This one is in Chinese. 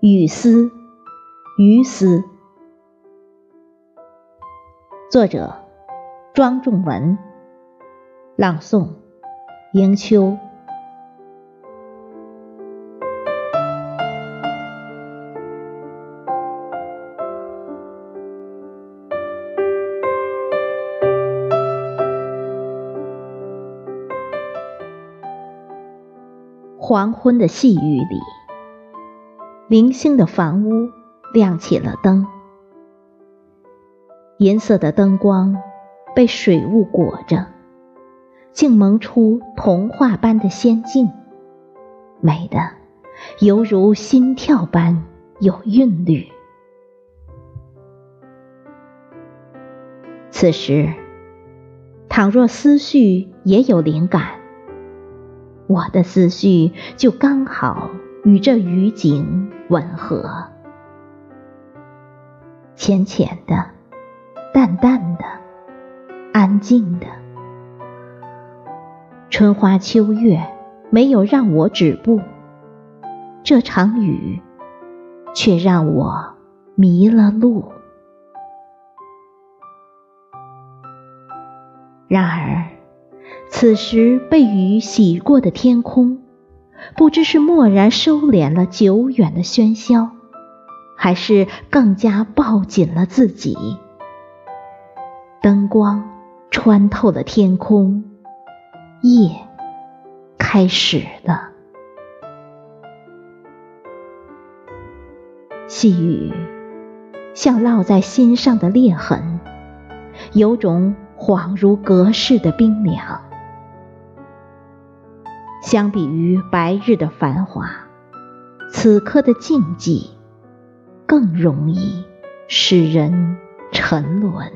雨丝，雨丝。作者：庄仲文。朗诵：迎秋。黄昏的细雨里，零星的房屋亮起了灯，银色的灯光被水雾裹着，竟蒙出童话般的仙境，美的犹如心跳般有韵律。此时，倘若思绪也有灵感。我的思绪就刚好与这雨景吻合，浅浅的、淡淡的、安静的。春花秋月没有让我止步，这场雨却让我迷了路。然而。此时被雨洗过的天空，不知是蓦然收敛了久远的喧嚣，还是更加抱紧了自己。灯光穿透了天空，夜开始了。细雨像烙在心上的裂痕，有种恍如隔世的冰凉。相比于白日的繁华，此刻的静寂更容易使人沉沦。